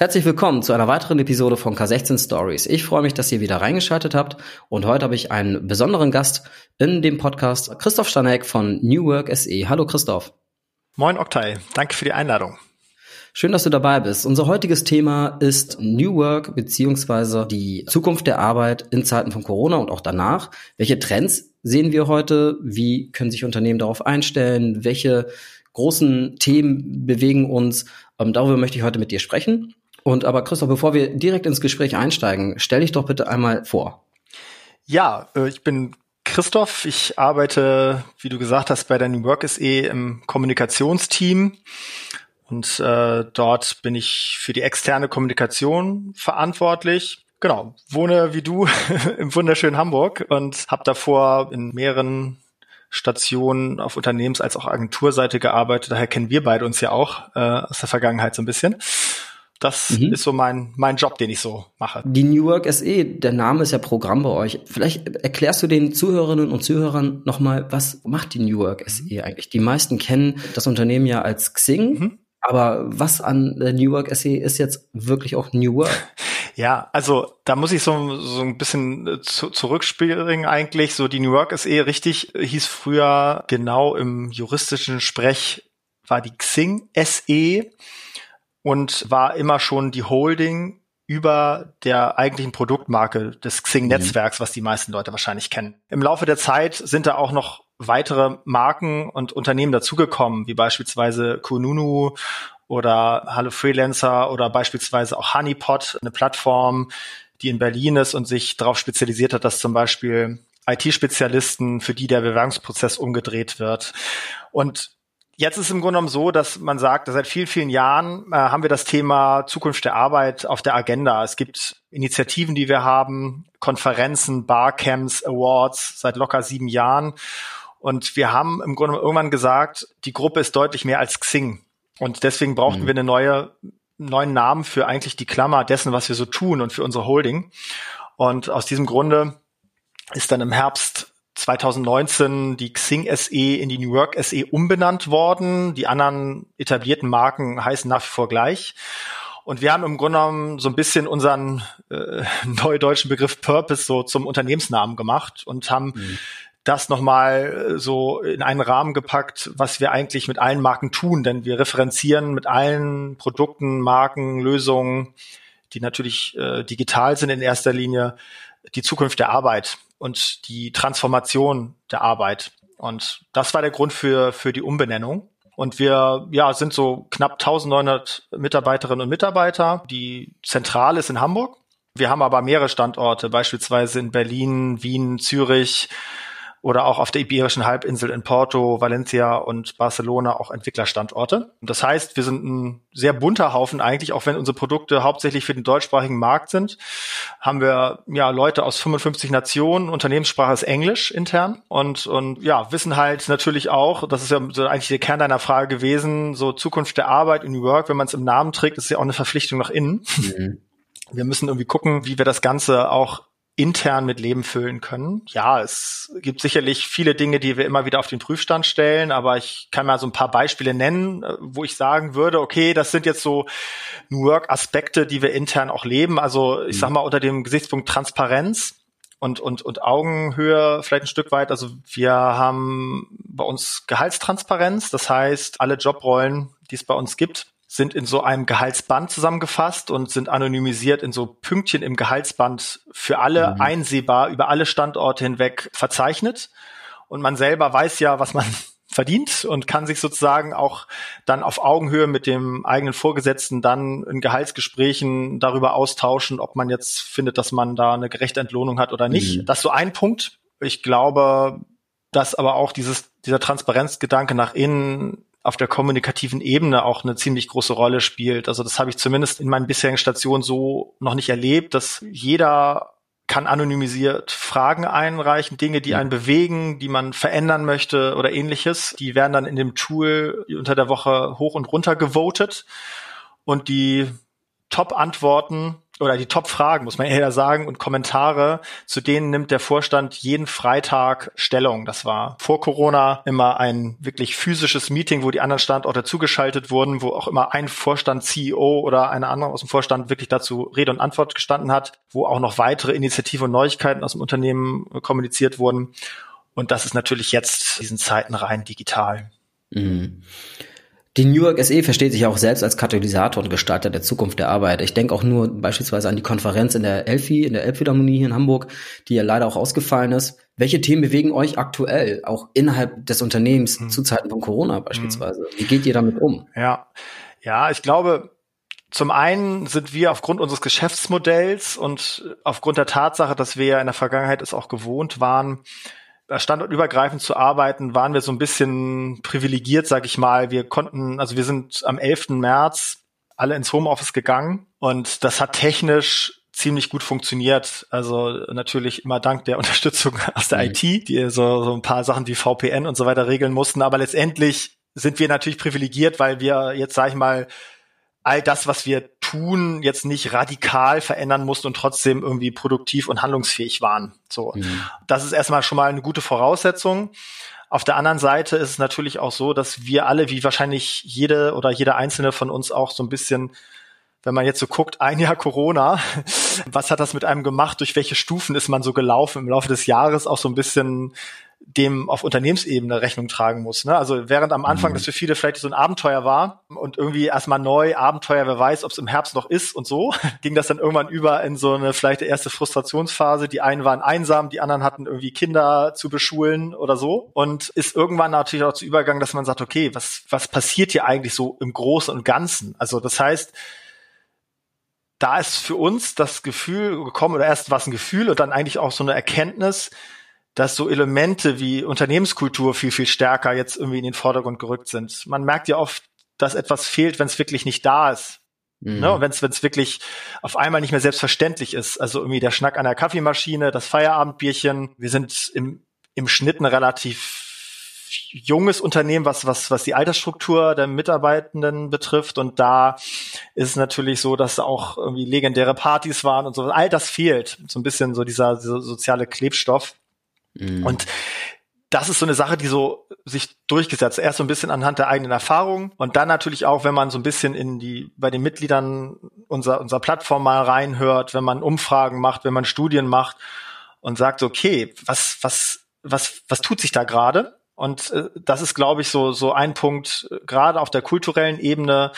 Herzlich willkommen zu einer weiteren Episode von K16 Stories. Ich freue mich, dass ihr wieder reingeschaltet habt und heute habe ich einen besonderen Gast in dem Podcast, Christoph Stanek von New Work SE. Hallo Christoph. Moin Oktay, danke für die Einladung. Schön, dass du dabei bist. Unser heutiges Thema ist New Work beziehungsweise die Zukunft der Arbeit in Zeiten von Corona und auch danach. Welche Trends sehen wir heute? Wie können sich Unternehmen darauf einstellen? Welche großen Themen bewegen uns? Ähm, darüber möchte ich heute mit dir sprechen. Und aber Christoph, bevor wir direkt ins Gespräch einsteigen, stell dich doch bitte einmal vor. Ja, äh, ich bin Christoph. Ich arbeite, wie du gesagt hast, bei der New Work SE im Kommunikationsteam. Und äh, dort bin ich für die externe Kommunikation verantwortlich. Genau, wohne wie du im wunderschönen Hamburg und habe davor in mehreren Stationen auf Unternehmens- als auch Agenturseite gearbeitet. Daher kennen wir beide uns ja auch äh, aus der Vergangenheit so ein bisschen. Das mhm. ist so mein, mein Job, den ich so mache. Die New Work SE, der Name ist ja Programm bei euch. Vielleicht erklärst du den Zuhörerinnen und Zuhörern nochmal, was macht die New Work SE eigentlich? Die meisten kennen das Unternehmen ja als Xing. Mhm. Aber was an der New Work SE ist jetzt wirklich auch New Work? Ja, also da muss ich so, so ein bisschen äh, zu, zurückspringen eigentlich. So die New Work SE richtig hieß früher genau im juristischen Sprech war die Xing SE und war immer schon die Holding über der eigentlichen Produktmarke des Xing-Netzwerks, was die meisten Leute wahrscheinlich kennen. Im Laufe der Zeit sind da auch noch weitere Marken und Unternehmen dazugekommen, wie beispielsweise Kununu oder Hallo Freelancer oder beispielsweise auch Honeypot, eine Plattform, die in Berlin ist und sich darauf spezialisiert hat, dass zum Beispiel IT-Spezialisten, für die der Bewerbungsprozess umgedreht wird. Und Jetzt ist es im Grunde genommen so, dass man sagt, seit vielen, vielen Jahren äh, haben wir das Thema Zukunft der Arbeit auf der Agenda. Es gibt Initiativen, die wir haben, Konferenzen, Barcamps, Awards seit locker sieben Jahren. Und wir haben im Grunde irgendwann gesagt, die Gruppe ist deutlich mehr als Xing. Und deswegen brauchten mhm. wir eine neue, neuen Namen für eigentlich die Klammer dessen, was wir so tun und für unsere Holding. Und aus diesem Grunde ist dann im Herbst 2019 die Xing SE in die New York SE umbenannt worden. Die anderen etablierten Marken heißen nach wie vor gleich. Und wir haben im Grunde genommen so ein bisschen unseren äh, neudeutschen Begriff Purpose so zum Unternehmensnamen gemacht und haben mhm. das nochmal äh, so in einen Rahmen gepackt, was wir eigentlich mit allen Marken tun. Denn wir referenzieren mit allen Produkten, Marken, Lösungen, die natürlich äh, digital sind in erster Linie, die Zukunft der Arbeit und die Transformation der Arbeit. Und das war der Grund für, für die Umbenennung. Und wir ja, sind so knapp 1900 Mitarbeiterinnen und Mitarbeiter. Die Zentrale ist in Hamburg. Wir haben aber mehrere Standorte, beispielsweise in Berlin, Wien, Zürich, oder auch auf der Iberischen Halbinsel in Porto, Valencia und Barcelona auch Entwicklerstandorte. Das heißt, wir sind ein sehr bunter Haufen eigentlich, auch wenn unsere Produkte hauptsächlich für den deutschsprachigen Markt sind, haben wir ja Leute aus 55 Nationen, Unternehmenssprache ist Englisch intern und und ja, wissen halt natürlich auch, das ist ja so eigentlich der Kern deiner Frage gewesen, so Zukunft der Arbeit in New York, wenn man es im Namen trägt, ist ja auch eine Verpflichtung nach innen. Mhm. Wir müssen irgendwie gucken, wie wir das Ganze auch intern mit Leben füllen können. Ja, es gibt sicherlich viele Dinge, die wir immer wieder auf den Prüfstand stellen, aber ich kann mal so ein paar Beispiele nennen, äh, wo ich sagen würde, okay, das sind jetzt so New Work-Aspekte, die wir intern auch leben. Also ich sag mhm. mal unter dem Gesichtspunkt Transparenz und, und, und Augenhöhe vielleicht ein Stück weit. Also wir haben bei uns Gehaltstransparenz, das heißt, alle Jobrollen, die es bei uns gibt, sind in so einem Gehaltsband zusammengefasst und sind anonymisiert in so Pünktchen im Gehaltsband für alle mhm. einsehbar über alle Standorte hinweg verzeichnet. Und man selber weiß ja, was man verdient und kann sich sozusagen auch dann auf Augenhöhe mit dem eigenen Vorgesetzten dann in Gehaltsgesprächen darüber austauschen, ob man jetzt findet, dass man da eine gerechte Entlohnung hat oder nicht. Mhm. Das ist so ein Punkt. Ich glaube, dass aber auch dieses, dieser Transparenzgedanke nach innen auf der kommunikativen Ebene auch eine ziemlich große Rolle spielt. Also das habe ich zumindest in meinen bisherigen Stationen so noch nicht erlebt, dass jeder kann anonymisiert Fragen einreichen, Dinge, die einen bewegen, die man verändern möchte oder ähnliches. Die werden dann in dem Tool unter der Woche hoch und runter gewotet und die Top-Antworten oder die Top-Fragen, muss man eher sagen, und Kommentare, zu denen nimmt der Vorstand jeden Freitag Stellung. Das war vor Corona immer ein wirklich physisches Meeting, wo die anderen Standorte zugeschaltet wurden, wo auch immer ein Vorstand, CEO oder eine andere aus dem Vorstand wirklich dazu Rede und Antwort gestanden hat, wo auch noch weitere Initiativen und Neuigkeiten aus dem Unternehmen kommuniziert wurden. Und das ist natürlich jetzt diesen Zeiten rein digital. Mhm. Die New York SE versteht sich auch selbst als Katalysator und Gestalter der Zukunft der Arbeit. Ich denke auch nur beispielsweise an die Konferenz in der Elfi, in der Elbphilharmonie hier in Hamburg, die ja leider auch ausgefallen ist. Welche Themen bewegen euch aktuell, auch innerhalb des Unternehmens hm. zu Zeiten von Corona beispielsweise? Hm. Wie geht ihr damit um? Ja, ja, ich glaube, zum einen sind wir aufgrund unseres Geschäftsmodells und aufgrund der Tatsache, dass wir ja in der Vergangenheit es auch gewohnt waren, standortübergreifend zu arbeiten, waren wir so ein bisschen privilegiert, sag ich mal. Wir konnten, also wir sind am 11. März alle ins Homeoffice gegangen und das hat technisch ziemlich gut funktioniert. Also natürlich immer dank der Unterstützung aus der mhm. IT, die so, so ein paar Sachen wie VPN und so weiter regeln mussten. Aber letztendlich sind wir natürlich privilegiert, weil wir jetzt, sag ich mal, all das, was wir tun, jetzt nicht radikal verändern mussten und trotzdem irgendwie produktiv und handlungsfähig waren. So, mhm. das ist erstmal schon mal eine gute Voraussetzung. Auf der anderen Seite ist es natürlich auch so, dass wir alle, wie wahrscheinlich jede oder jeder einzelne von uns auch so ein bisschen wenn man jetzt so guckt, ein Jahr Corona, was hat das mit einem gemacht? Durch welche Stufen ist man so gelaufen im Laufe des Jahres? Auch so ein bisschen dem auf Unternehmensebene Rechnung tragen muss. Ne? Also während am Anfang mhm. das für viele vielleicht so ein Abenteuer war und irgendwie erstmal neu, Abenteuer, wer weiß, ob es im Herbst noch ist und so, ging das dann irgendwann über in so eine vielleicht erste Frustrationsphase. Die einen waren einsam, die anderen hatten irgendwie Kinder zu beschulen oder so und ist irgendwann natürlich auch zu Übergang, dass man sagt, okay, was, was passiert hier eigentlich so im Großen und Ganzen? Also das heißt, da ist für uns das Gefühl gekommen, oder erst war es ein Gefühl und dann eigentlich auch so eine Erkenntnis, dass so Elemente wie Unternehmenskultur viel, viel stärker jetzt irgendwie in den Vordergrund gerückt sind. Man merkt ja oft, dass etwas fehlt, wenn es wirklich nicht da ist. Mhm. Ne? Wenn es wirklich auf einmal nicht mehr selbstverständlich ist. Also irgendwie der Schnack an der Kaffeemaschine, das Feierabendbierchen. Wir sind im, im Schnitt ein relativ junges Unternehmen, was, was, was die Altersstruktur der Mitarbeitenden betrifft. Und da ist es natürlich so, dass auch irgendwie legendäre Partys waren und so. All das fehlt. So ein bisschen so dieser, dieser soziale Klebstoff. Mhm. Und das ist so eine Sache, die so sich durchgesetzt. Erst so ein bisschen anhand der eigenen Erfahrung und dann natürlich auch, wenn man so ein bisschen in die, bei den Mitgliedern unserer, unserer Plattform mal reinhört, wenn man Umfragen macht, wenn man Studien macht und sagt, okay, was, was, was, was tut sich da gerade? Und äh, das ist, glaube ich, so, so ein Punkt, äh, gerade auf der kulturellen Ebene,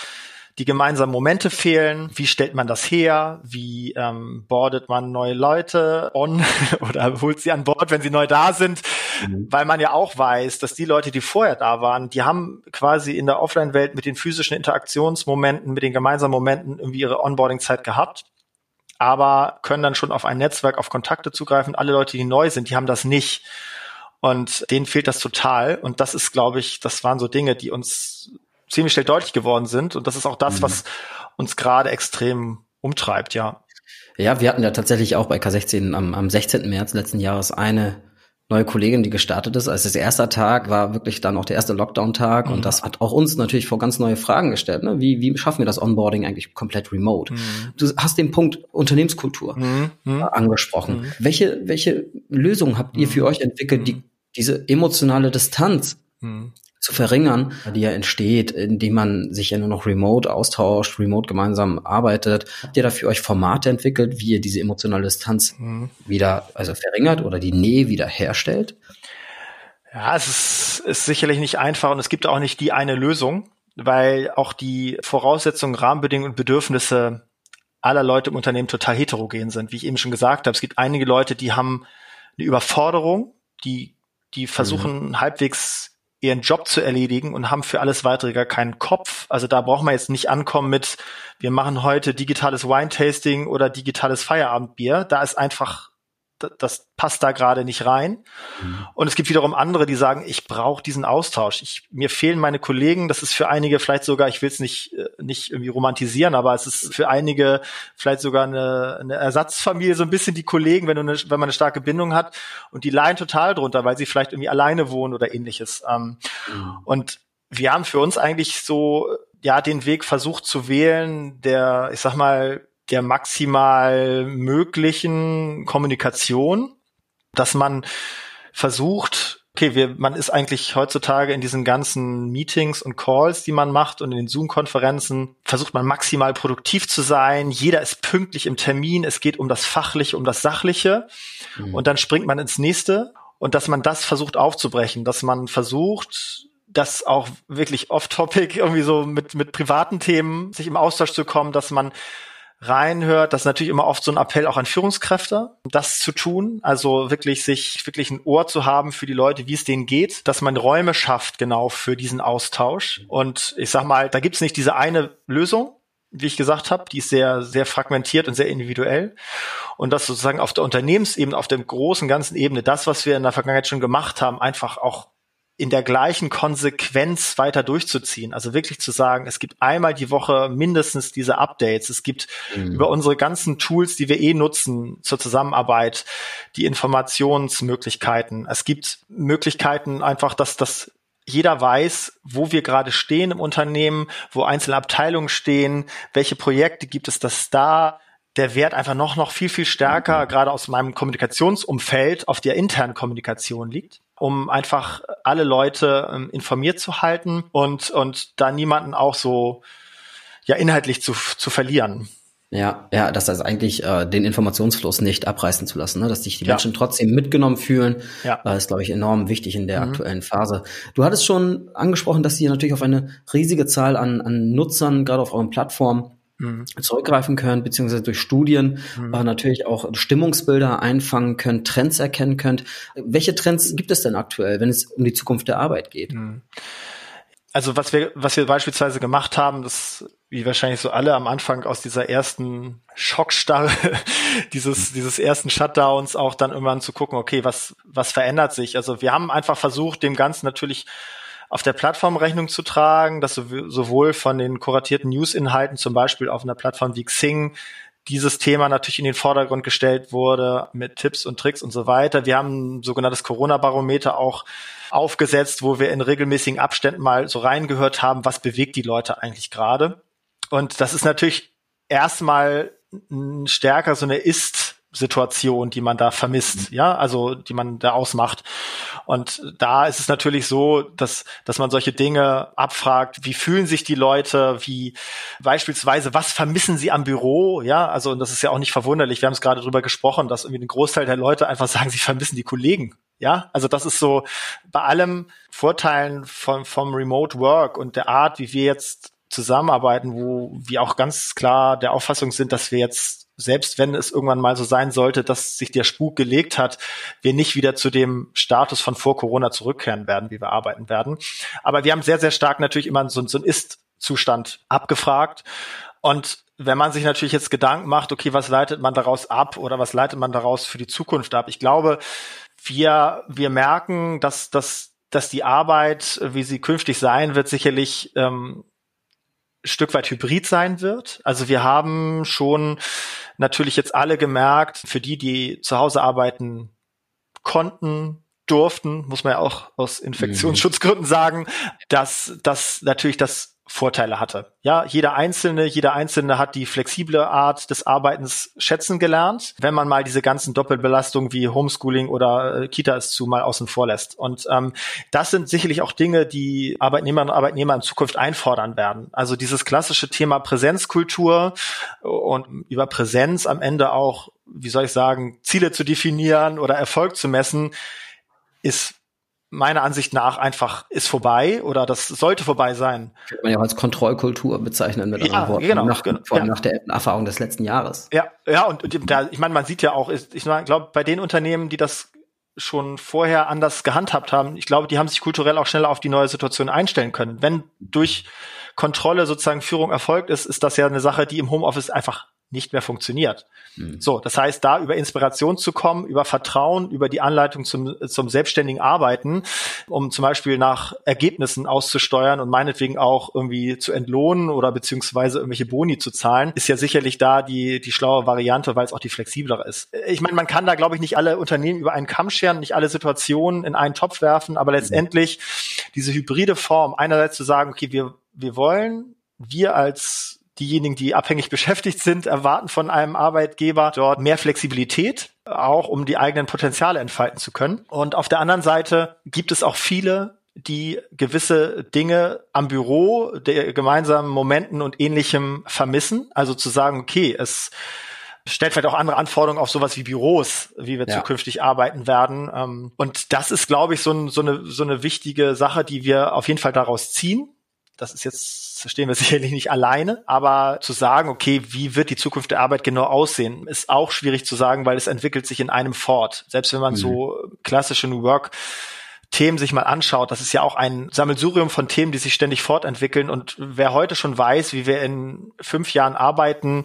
die gemeinsamen Momente fehlen. Wie stellt man das her? Wie ähm, boardet man neue Leute on oder holt sie an Bord, wenn sie neu da sind? Mhm. Weil man ja auch weiß, dass die Leute, die vorher da waren, die haben quasi in der Offline-Welt mit den physischen Interaktionsmomenten, mit den gemeinsamen Momenten irgendwie ihre Onboarding-Zeit gehabt aber können dann schon auf ein Netzwerk, auf Kontakte zugreifen. Alle Leute, die neu sind, die haben das nicht. Und denen fehlt das total. Und das ist, glaube ich, das waren so Dinge, die uns ziemlich schnell deutlich geworden sind. Und das ist auch das, mhm. was uns gerade extrem umtreibt, ja. Ja, wir hatten ja tatsächlich auch bei K16 am, am 16. März letzten Jahres eine neue Kollegin, die gestartet ist. Also das erste Tag war wirklich dann auch der erste Lockdown-Tag mhm. und das hat auch uns natürlich vor ganz neue Fragen gestellt. Ne? Wie, wie schaffen wir das Onboarding eigentlich komplett remote? Mhm. Du hast den Punkt Unternehmenskultur mhm. mhm. angesprochen. Mhm. Welche, welche Lösungen habt ihr für mhm. euch entwickelt, die diese emotionale Distanz zu verringern, die ja entsteht, indem man sich ja nur noch remote austauscht, remote gemeinsam arbeitet. Habt ihr da für euch Formate entwickelt, wie ihr diese emotionale Distanz mhm. wieder, also verringert oder die Nähe wieder herstellt? Ja, es ist, ist sicherlich nicht einfach und es gibt auch nicht die eine Lösung, weil auch die Voraussetzungen, Rahmenbedingungen und Bedürfnisse aller Leute im Unternehmen total heterogen sind. Wie ich eben schon gesagt habe, es gibt einige Leute, die haben eine Überforderung, die, die versuchen mhm. halbwegs ihren Job zu erledigen und haben für alles weitere gar keinen Kopf. Also da braucht man jetzt nicht ankommen mit, wir machen heute digitales Wine-Tasting oder digitales Feierabendbier. Da ist einfach das passt da gerade nicht rein. Mhm. Und es gibt wiederum andere, die sagen, ich brauche diesen Austausch. Ich, mir fehlen meine Kollegen. Das ist für einige vielleicht sogar, ich will es nicht, äh, nicht irgendwie romantisieren, aber es ist für einige vielleicht sogar eine, eine Ersatzfamilie, so ein bisschen die Kollegen, wenn, du eine, wenn man eine starke Bindung hat. Und die leiden total drunter, weil sie vielleicht irgendwie alleine wohnen oder ähnliches. Ähm, mhm. Und wir haben für uns eigentlich so ja den Weg versucht zu wählen, der, ich sag mal, der maximal möglichen Kommunikation, dass man versucht, okay, wir, man ist eigentlich heutzutage in diesen ganzen Meetings und Calls, die man macht und in den Zoom-Konferenzen, versucht man maximal produktiv zu sein. Jeder ist pünktlich im Termin. Es geht um das Fachliche, um das Sachliche. Mhm. Und dann springt man ins nächste. Und dass man das versucht aufzubrechen, dass man versucht, das auch wirklich off-topic irgendwie so mit, mit privaten Themen sich im Austausch zu kommen, dass man reinhört, das ist natürlich immer oft so ein Appell auch an Führungskräfte, das zu tun, also wirklich sich wirklich ein Ohr zu haben für die Leute, wie es denen geht, dass man Räume schafft genau für diesen Austausch. Und ich sag mal, da gibt's nicht diese eine Lösung, wie ich gesagt habe, die ist sehr, sehr fragmentiert und sehr individuell. Und das sozusagen auf der Unternehmensebene, auf der großen ganzen Ebene, das, was wir in der Vergangenheit schon gemacht haben, einfach auch in der gleichen Konsequenz weiter durchzuziehen. Also wirklich zu sagen, es gibt einmal die Woche mindestens diese Updates. Es gibt mhm. über unsere ganzen Tools, die wir eh nutzen zur Zusammenarbeit, die Informationsmöglichkeiten. Es gibt Möglichkeiten einfach, dass das jeder weiß, wo wir gerade stehen im Unternehmen, wo einzelne Abteilungen stehen, welche Projekte gibt es das da, der Wert einfach noch, noch viel, viel stärker, mhm. gerade aus meinem Kommunikationsumfeld, auf der internen Kommunikation liegt um einfach alle Leute ähm, informiert zu halten und, und da niemanden auch so ja inhaltlich zu, zu verlieren. Ja, ja, das heißt eigentlich äh, den Informationsfluss nicht abreißen zu lassen, ne? dass sich die ja. Menschen trotzdem mitgenommen fühlen, ja. äh, ist, glaube ich, enorm wichtig in der mhm. aktuellen Phase. Du hattest schon angesprochen, dass ihr natürlich auf eine riesige Zahl an, an Nutzern, gerade auf euren Plattformen, mhm. zurückgreifen können, beziehungsweise durch Studien mhm. äh, natürlich auch Stimmungsbilder einfangen könnt, Trends erkennen könnt. Welche Trends gibt es denn aktuell, wenn es um die Zukunft der Arbeit geht? Mhm. Also was wir, was wir beispielsweise gemacht haben, das wie wahrscheinlich so alle am Anfang aus dieser ersten Schockstarre, dieses, dieses ersten Shutdowns auch dann irgendwann zu gucken, okay, was, was verändert sich? Also wir haben einfach versucht, dem Ganzen natürlich auf der Plattform Rechnung zu tragen, dass sowohl von den kuratierten News-Inhalten, zum Beispiel auf einer Plattform wie Xing, dieses Thema natürlich in den Vordergrund gestellt wurde mit Tipps und Tricks und so weiter. Wir haben ein sogenanntes Corona-Barometer auch aufgesetzt, wo wir in regelmäßigen Abständen mal so reingehört haben, was bewegt die Leute eigentlich gerade. Und das ist natürlich erstmal stärker so eine Ist- Situation, die man da vermisst, mhm. ja, also die man da ausmacht. Und da ist es natürlich so, dass, dass man solche Dinge abfragt, wie fühlen sich die Leute, wie beispielsweise, was vermissen sie am Büro, ja, also und das ist ja auch nicht verwunderlich, wir haben es gerade drüber gesprochen, dass irgendwie ein Großteil der Leute einfach sagen, sie vermissen die Kollegen, ja, also das ist so bei allem Vorteilen vom, vom Remote Work und der Art, wie wir jetzt zusammenarbeiten, wo wir auch ganz klar der Auffassung sind, dass wir jetzt selbst wenn es irgendwann mal so sein sollte, dass sich der Spuk gelegt hat, wir nicht wieder zu dem Status von vor Corona zurückkehren werden, wie wir arbeiten werden. Aber wir haben sehr, sehr stark natürlich immer so, so einen Ist-Zustand abgefragt. Und wenn man sich natürlich jetzt Gedanken macht, okay, was leitet man daraus ab oder was leitet man daraus für die Zukunft ab? Ich glaube, wir, wir merken, dass, dass, dass die Arbeit, wie sie künftig sein wird, sicherlich ähm, Stück weit hybrid sein wird. Also wir haben schon natürlich jetzt alle gemerkt, für die, die zu Hause arbeiten konnten, durften, muss man ja auch aus Infektionsschutzgründen sagen, dass das natürlich das Vorteile hatte. Ja, jeder Einzelne, jeder Einzelne hat die flexible Art des Arbeitens schätzen gelernt, wenn man mal diese ganzen Doppelbelastungen wie Homeschooling oder äh, Kita ist zu mal außen vor lässt. Und ähm, das sind sicherlich auch Dinge, die Arbeitnehmerinnen und Arbeitnehmer in Zukunft einfordern werden. Also dieses klassische Thema Präsenzkultur und über Präsenz am Ende auch, wie soll ich sagen, Ziele zu definieren oder Erfolg zu messen, ist meiner Ansicht nach einfach ist vorbei oder das sollte vorbei sein. Könnte man ja auch als Kontrollkultur bezeichnen mit ja, Worten. Genau, nach, genau, vor allem ja. nach der Erfahrung des letzten Jahres. Ja, ja, und, und da, ich meine, man sieht ja auch, ich glaube, bei den Unternehmen, die das schon vorher anders gehandhabt haben, ich glaube, die haben sich kulturell auch schneller auf die neue Situation einstellen können. Wenn durch Kontrolle sozusagen Führung erfolgt ist, ist das ja eine Sache, die im Homeoffice einfach nicht mehr funktioniert. Mhm. So, das heißt, da über Inspiration zu kommen, über Vertrauen, über die Anleitung zum, zum selbstständigen Arbeiten, um zum Beispiel nach Ergebnissen auszusteuern und meinetwegen auch irgendwie zu entlohnen oder beziehungsweise irgendwelche Boni zu zahlen, ist ja sicherlich da die, die schlaue Variante, weil es auch die flexiblere ist. Ich meine, man kann da, glaube ich, nicht alle Unternehmen über einen Kamm scheren, nicht alle Situationen in einen Topf werfen, aber letztendlich diese hybride Form, einerseits zu sagen, okay, wir, wir wollen, wir als diejenigen, die abhängig beschäftigt sind, erwarten von einem Arbeitgeber dort mehr Flexibilität, auch um die eigenen Potenziale entfalten zu können. Und auf der anderen Seite gibt es auch viele, die gewisse Dinge am Büro, der gemeinsamen Momenten und ähnlichem vermissen. Also zu sagen, okay, es stellt vielleicht auch andere Anforderungen auf sowas wie Büros, wie wir ja. zukünftig arbeiten werden. Ähm, und das ist, glaube ich, so, ein, so, eine, so eine wichtige Sache, die wir auf jeden Fall daraus ziehen. Das ist jetzt, stehen wir sicherlich nicht alleine, aber zu sagen, okay, wie wird die Zukunft der Arbeit genau aussehen, ist auch schwierig zu sagen, weil es entwickelt sich in einem fort. Selbst wenn man mhm. so klassische New Work Themen sich mal anschaut, das ist ja auch ein Sammelsurium von Themen, die sich ständig fortentwickeln. Und wer heute schon weiß, wie wir in fünf Jahren arbeiten,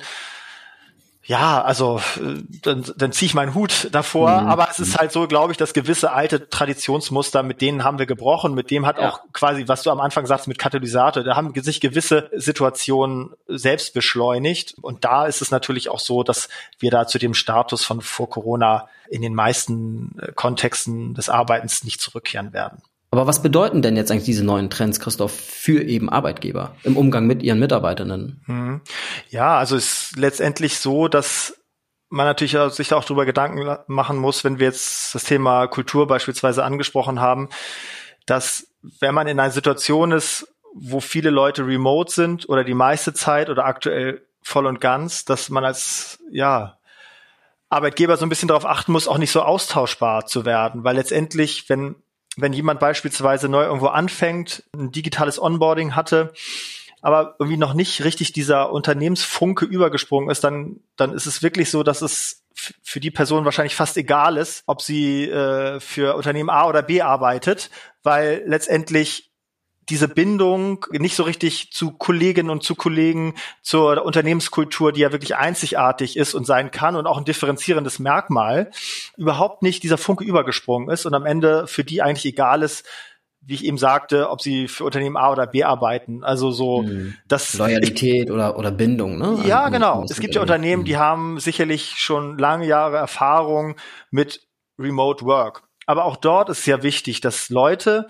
ja, also äh, dann, dann ziehe ich meinen Hut davor, mhm. aber es ist halt so, glaube ich, dass gewisse alte Traditionsmuster, mit denen haben wir gebrochen, mit dem hat ja. auch quasi, was du am Anfang sagst, mit Katalysator, da haben sich gewisse Situationen selbst beschleunigt und da ist es natürlich auch so, dass wir da zu dem Status von vor Corona in den meisten äh, Kontexten des Arbeitens nicht zurückkehren werden. Aber was bedeuten denn jetzt eigentlich diese neuen Trends, Christoph, für eben Arbeitgeber im Umgang mit ihren Mitarbeitenden? Mhm. Ja, also es ist letztendlich so, dass man natürlich sich auch darüber Gedanken machen muss, wenn wir jetzt das Thema Kultur beispielsweise angesprochen haben, dass wenn man in einer Situation ist, wo viele Leute remote sind oder die meiste Zeit oder aktuell voll und ganz, dass man als, ja, Arbeitgeber so ein bisschen darauf achten muss, auch nicht so austauschbar zu werden, weil letztendlich, wenn wenn jemand beispielsweise neu irgendwo anfängt, ein digitales Onboarding hatte, aber irgendwie noch nicht richtig dieser Unternehmensfunke übergesprungen ist, dann, dann ist es wirklich so, dass es für die Person wahrscheinlich fast egal ist, ob sie äh, für Unternehmen A oder B arbeitet, weil letztendlich diese Bindung nicht so richtig zu Kolleginnen und zu Kollegen, zur Unternehmenskultur, die ja wirklich einzigartig ist und sein kann und auch ein differenzierendes Merkmal, überhaupt nicht dieser Funke übergesprungen ist und am Ende für die eigentlich egal ist, wie ich eben sagte, ob sie für Unternehmen A oder B arbeiten. Also so hm. das Loyalität oder oder Bindung, ne? Ja, genau. Es gibt ja Unternehmen, die haben sicherlich schon lange Jahre Erfahrung mit Remote Work. Aber auch dort ist sehr wichtig, dass Leute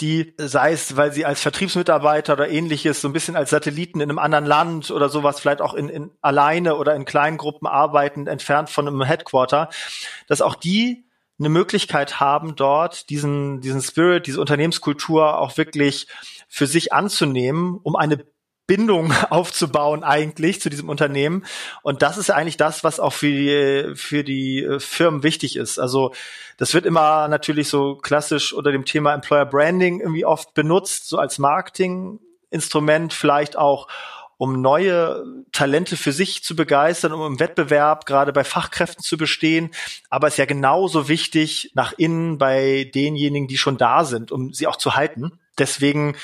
die, sei es, weil sie als Vertriebsmitarbeiter oder ähnliches, so ein bisschen als Satelliten in einem anderen Land oder sowas, vielleicht auch in, in alleine oder in kleinen Gruppen arbeiten, entfernt von einem Headquarter, dass auch die eine Möglichkeit haben, dort diesen, diesen Spirit, diese Unternehmenskultur auch wirklich für sich anzunehmen, um eine Bindung aufzubauen eigentlich zu diesem Unternehmen. Und das ist eigentlich das, was auch für die, für die äh, Firmen wichtig ist. Also das wird immer natürlich so klassisch unter dem Thema Employer Branding irgendwie oft benutzt, so als Marketinginstrument, vielleicht auch um neue Talente für sich zu begeistern, um im Wettbewerb gerade bei Fachkräften zu bestehen. Aber es ist ja genauso wichtig nach innen bei denjenigen, die schon da sind, um sie auch zu halten. Deswegen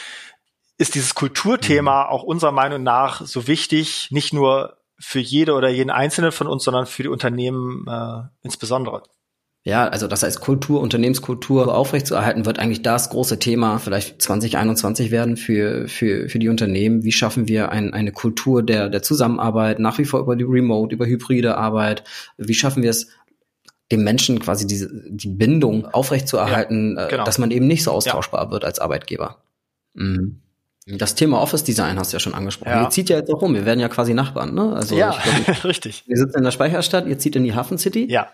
ist dieses Kulturthema mhm. auch unserer Meinung nach so wichtig, nicht nur für jede oder jeden Einzelnen von uns, sondern für die Unternehmen äh, insbesondere. Ja, also das heißt Kultur, Unternehmenskultur aufrechtzuerhalten, wird eigentlich das große Thema vielleicht 2021 werden für, für, für die Unternehmen. Wie schaffen wir ein, eine Kultur der, der Zusammenarbeit, nach wie vor über die Remote, über hybride Arbeit? Wie schaffen wir es, dem Menschen quasi diese, die Bindung aufrechtzuerhalten, ja, äh, genau. dass man eben nicht so austauschbar ja. wird als Arbeitgeber? Mhm. Das Thema Office Design hast du ja schon angesprochen. Ja. Ihr zieht ja jetzt auch rum. Wir werden ja quasi Nachbarn, ne? Also ja, glaub, richtig. Wir sitzen in der Speicherstadt, ihr zieht in die Hafen City. Ja.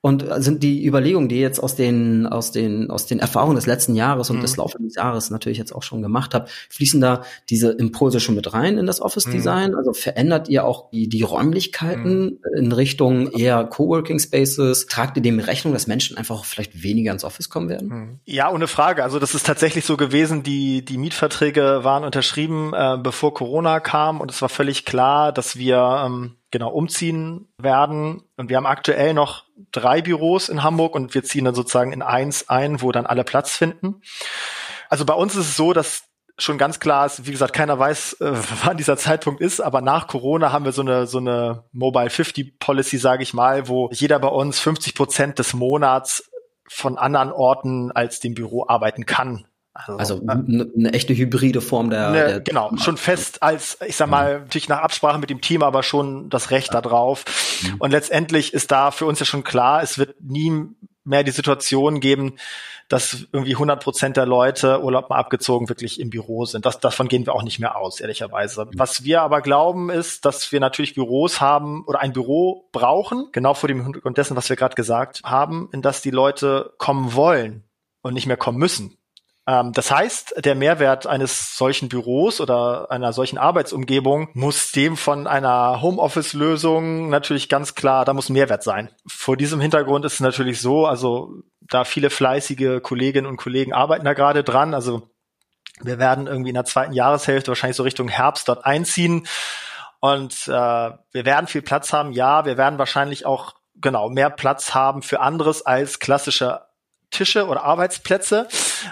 Und sind die Überlegungen, die ihr jetzt aus den, aus den, aus den Erfahrungen des letzten Jahres und mhm. des laufenden Jahres natürlich jetzt auch schon gemacht habt, fließen da diese Impulse schon mit rein in das Office mhm. Design? Mhm. Also verändert ihr auch die, die Räumlichkeiten mhm. in Richtung eher Coworking Spaces? Tragt ihr dem Rechnung, dass Menschen einfach vielleicht weniger ins Office kommen werden? Mhm. Ja, ohne Frage. Also das ist tatsächlich so gewesen. Die, die Mietverträge waren unterschrieben, äh, bevor Corona kam und es war völlig klar, dass wir ähm, genau umziehen werden. Und wir haben aktuell noch drei Büros in Hamburg und wir ziehen dann sozusagen in eins ein, wo dann alle Platz finden. Also bei uns ist es so, dass schon ganz klar ist, wie gesagt, keiner weiß, äh, wann dieser Zeitpunkt ist, aber nach Corona haben wir so eine so eine Mobile 50 Policy, sage ich mal, wo jeder bei uns 50 Prozent des Monats von anderen Orten als dem Büro arbeiten kann. Also, also eine, eine echte hybride Form der, ne, der genau schon fest als ich sag mal natürlich nach Absprache mit dem Team, aber schon das Recht ja. darauf. Mhm. Und letztendlich ist da für uns ja schon klar, es wird nie mehr die Situation geben, dass irgendwie 100 Prozent der Leute Urlaub mal abgezogen wirklich im Büro sind. Das, davon gehen wir auch nicht mehr aus, ehrlicherweise. Mhm. Was wir aber glauben, ist, dass wir natürlich Büros haben oder ein Büro brauchen, genau vor dem Hintergrund dessen, was wir gerade gesagt haben, in das die Leute kommen wollen und nicht mehr kommen müssen. Ähm, das heißt, der Mehrwert eines solchen Büros oder einer solchen Arbeitsumgebung muss dem von einer Homeoffice-Lösung natürlich ganz klar, da muss Mehrwert sein. Vor diesem Hintergrund ist es natürlich so, also da viele fleißige Kolleginnen und Kollegen arbeiten da gerade dran, also wir werden irgendwie in der zweiten Jahreshälfte wahrscheinlich so Richtung Herbst dort einziehen und äh, wir werden viel Platz haben. Ja, wir werden wahrscheinlich auch genau mehr Platz haben für anderes als klassische Tische oder Arbeitsplätze,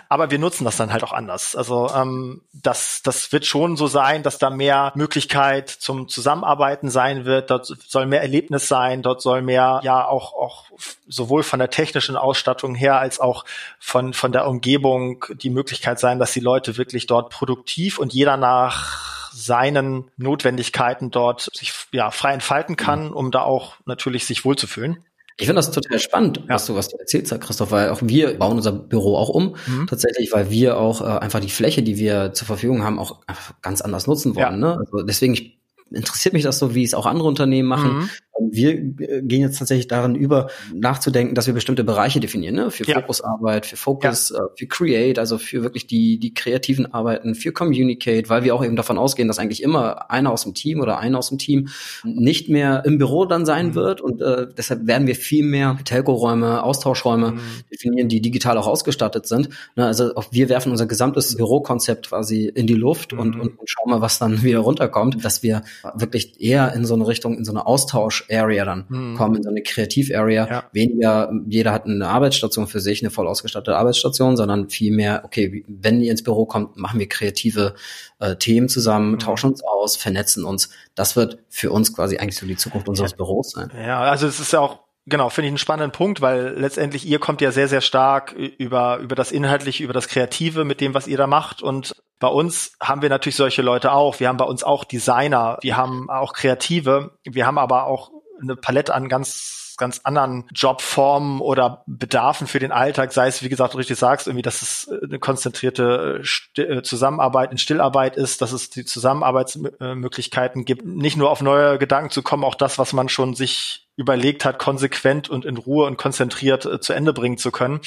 aber wir nutzen das dann halt auch anders. Also ähm, das, das wird schon so sein, dass da mehr Möglichkeit zum Zusammenarbeiten sein wird. Dort soll mehr Erlebnis sein, dort soll mehr ja auch auch sowohl von der technischen Ausstattung her als auch von von der Umgebung die Möglichkeit sein, dass die Leute wirklich dort produktiv und jeder nach seinen Notwendigkeiten dort sich ja frei entfalten kann, um da auch natürlich sich wohlzufühlen. Ich finde das total spannend, ja. was du was du erzählst, Christoph, weil auch wir bauen unser Büro auch um, mhm. tatsächlich, weil wir auch äh, einfach die Fläche, die wir zur Verfügung haben, auch ganz anders nutzen wollen. Ja. Ne? Also deswegen ich, interessiert mich das so, wie es auch andere Unternehmen machen. Mhm. Wir äh, gehen jetzt tatsächlich darin über, nachzudenken, dass wir bestimmte Bereiche definieren, ne? für ja. Fokusarbeit, für Focus, ja. äh, für Create, also für wirklich die, die kreativen Arbeiten, für Communicate, weil wir auch eben davon ausgehen, dass eigentlich immer einer aus dem Team oder einer aus dem Team nicht mehr im Büro dann sein mhm. wird und äh, deshalb werden wir viel mehr Telco-Räume, Austauschräume mhm. definieren, die digital auch ausgestattet sind. Ne? Also auch wir werfen unser gesamtes Bürokonzept quasi in die Luft und, mhm. und, und schauen mal, was dann wieder runterkommt, dass wir wirklich eher in so eine Richtung, in so eine Austausch Area dann mhm. kommen, in so eine Kreativ-Area. Ja. Weniger, jeder hat eine Arbeitsstation für sich, eine voll ausgestattete Arbeitsstation, sondern vielmehr, okay, wenn ihr ins Büro kommt, machen wir kreative äh, Themen zusammen, mhm. tauschen uns aus, vernetzen uns. Das wird für uns quasi eigentlich so die Zukunft unseres ja. Büros sein. Ja, also es ist ja auch Genau, finde ich einen spannenden Punkt, weil letztendlich ihr kommt ja sehr, sehr stark über, über das Inhaltliche, über das Kreative mit dem, was ihr da macht. Und bei uns haben wir natürlich solche Leute auch. Wir haben bei uns auch Designer, wir haben auch Kreative, wir haben aber auch eine Palette an ganz ganz anderen Jobformen oder Bedarfen für den Alltag, sei es, wie gesagt, du richtig sagst, irgendwie, dass es eine konzentrierte äh, Zusammenarbeit in Stillarbeit ist, dass es die Zusammenarbeitsmöglichkeiten gibt, nicht nur auf neue Gedanken zu kommen, auch das, was man schon sich überlegt hat, konsequent und in Ruhe und konzentriert äh, zu Ende bringen zu können.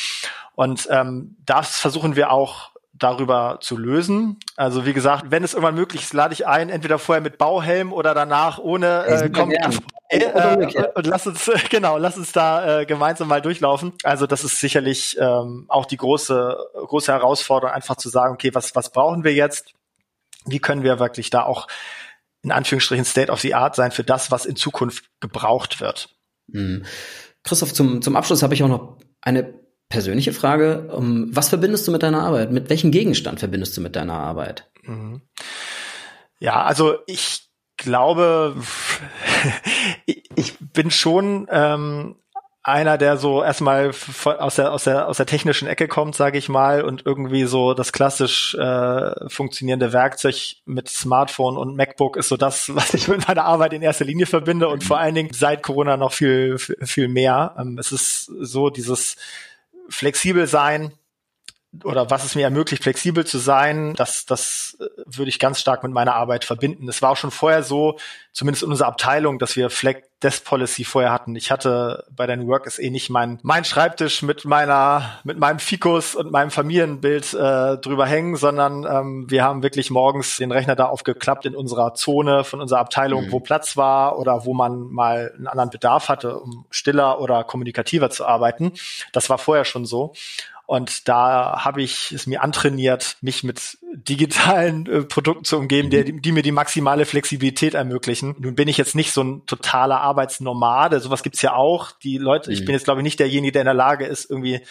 Und ähm, das versuchen wir auch darüber zu lösen. Also wie gesagt, wenn es irgendwann möglich ist, lade ich ein, entweder vorher mit Bauhelm oder danach ohne äh, kommt, äh, äh, und lass uns genau, lass uns da äh, gemeinsam mal durchlaufen. Also das ist sicherlich ähm, auch die große große Herausforderung, einfach zu sagen, okay, was was brauchen wir jetzt? Wie können wir wirklich da auch in Anführungsstrichen State of the Art sein für das, was in Zukunft gebraucht wird? Mhm. Christoph, zum zum Abschluss habe ich auch noch eine persönliche Frage. Um, was verbindest du mit deiner Arbeit? Mit welchem Gegenstand verbindest du mit deiner Arbeit? Mhm. Ja, also ich glaube, ich bin schon ähm, einer, der so erstmal aus der aus der aus der technischen Ecke kommt, sage ich mal, und irgendwie so das klassisch äh, funktionierende Werkzeug mit Smartphone und MacBook ist so das, was ich mit meiner Arbeit in erster Linie verbinde und vor allen Dingen seit Corona noch viel viel mehr. Ähm, es ist so dieses flexibel sein oder was es mir ermöglicht, flexibel zu sein, das, das äh, würde ich ganz stark mit meiner Arbeit verbinden. Es war auch schon vorher so, zumindest in unserer Abteilung, dass wir Flex Desk Policy vorher hatten. Ich hatte bei der New Work ist eh nicht mein, mein Schreibtisch mit meiner, mit meinem Fikus und meinem Familienbild äh, drüber hängen, sondern ähm, wir haben wirklich morgens den Rechner da aufgeklappt in unserer Zone von unserer Abteilung, mhm. wo Platz war oder wo man mal einen anderen Bedarf hatte, um stiller oder kommunikativer zu arbeiten. Das war vorher schon so. Und da habe ich es mir antrainiert, mich mit digitalen äh, Produkten zu umgeben, die, die, mir die maximale Flexibilität ermöglichen. Nun bin ich jetzt nicht so ein totaler Arbeitsnomade, sowas gibt's ja auch. Die Leute, mhm. ich bin jetzt glaube ich nicht derjenige, der in der Lage ist, irgendwie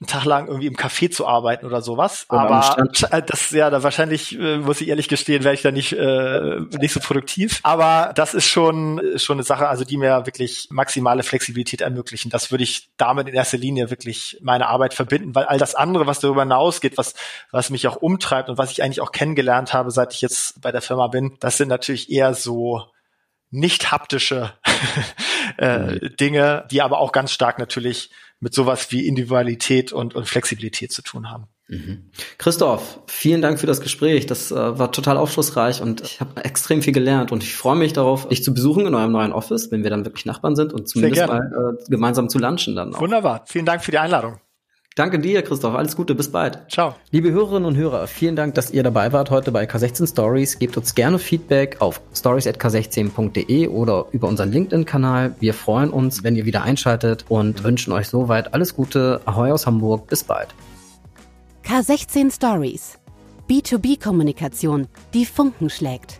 einen Tag lang irgendwie im Café zu arbeiten oder sowas. Oder Aber äh, das ja, da wahrscheinlich äh, muss ich ehrlich gestehen, werde ich da nicht äh, nicht so produktiv. Aber das ist schon schon eine Sache, also die mir wirklich maximale Flexibilität ermöglichen. Das würde ich damit in erster Linie wirklich meine Arbeit verbinden, weil all das andere, was darüber hinausgeht, was was mich auch umtreibt und was ich eigentlich auch kennengelernt habe, seit ich jetzt bei der Firma bin, das sind natürlich eher so nicht haptische äh, mhm. Dinge, die aber auch ganz stark natürlich mit sowas wie Individualität und, und Flexibilität zu tun haben. Mhm. Christoph, vielen Dank für das Gespräch. Das äh, war total aufschlussreich und ich habe extrem viel gelernt und ich freue mich darauf, dich zu besuchen in eurem neuen Office, wenn wir dann wirklich Nachbarn sind und zumindest mal äh, gemeinsam zu lunchen dann. Auch. Wunderbar. Vielen Dank für die Einladung. Danke dir, Christoph. Alles Gute, bis bald. Ciao. Liebe Hörerinnen und Hörer, vielen Dank, dass ihr dabei wart heute bei K16 Stories. Gebt uns gerne Feedback auf stories.k16.de oder über unseren LinkedIn-Kanal. Wir freuen uns, wenn ihr wieder einschaltet und wünschen euch soweit alles Gute. Ahoi aus Hamburg. Bis bald. K16 Stories. B2B-Kommunikation, die Funken schlägt.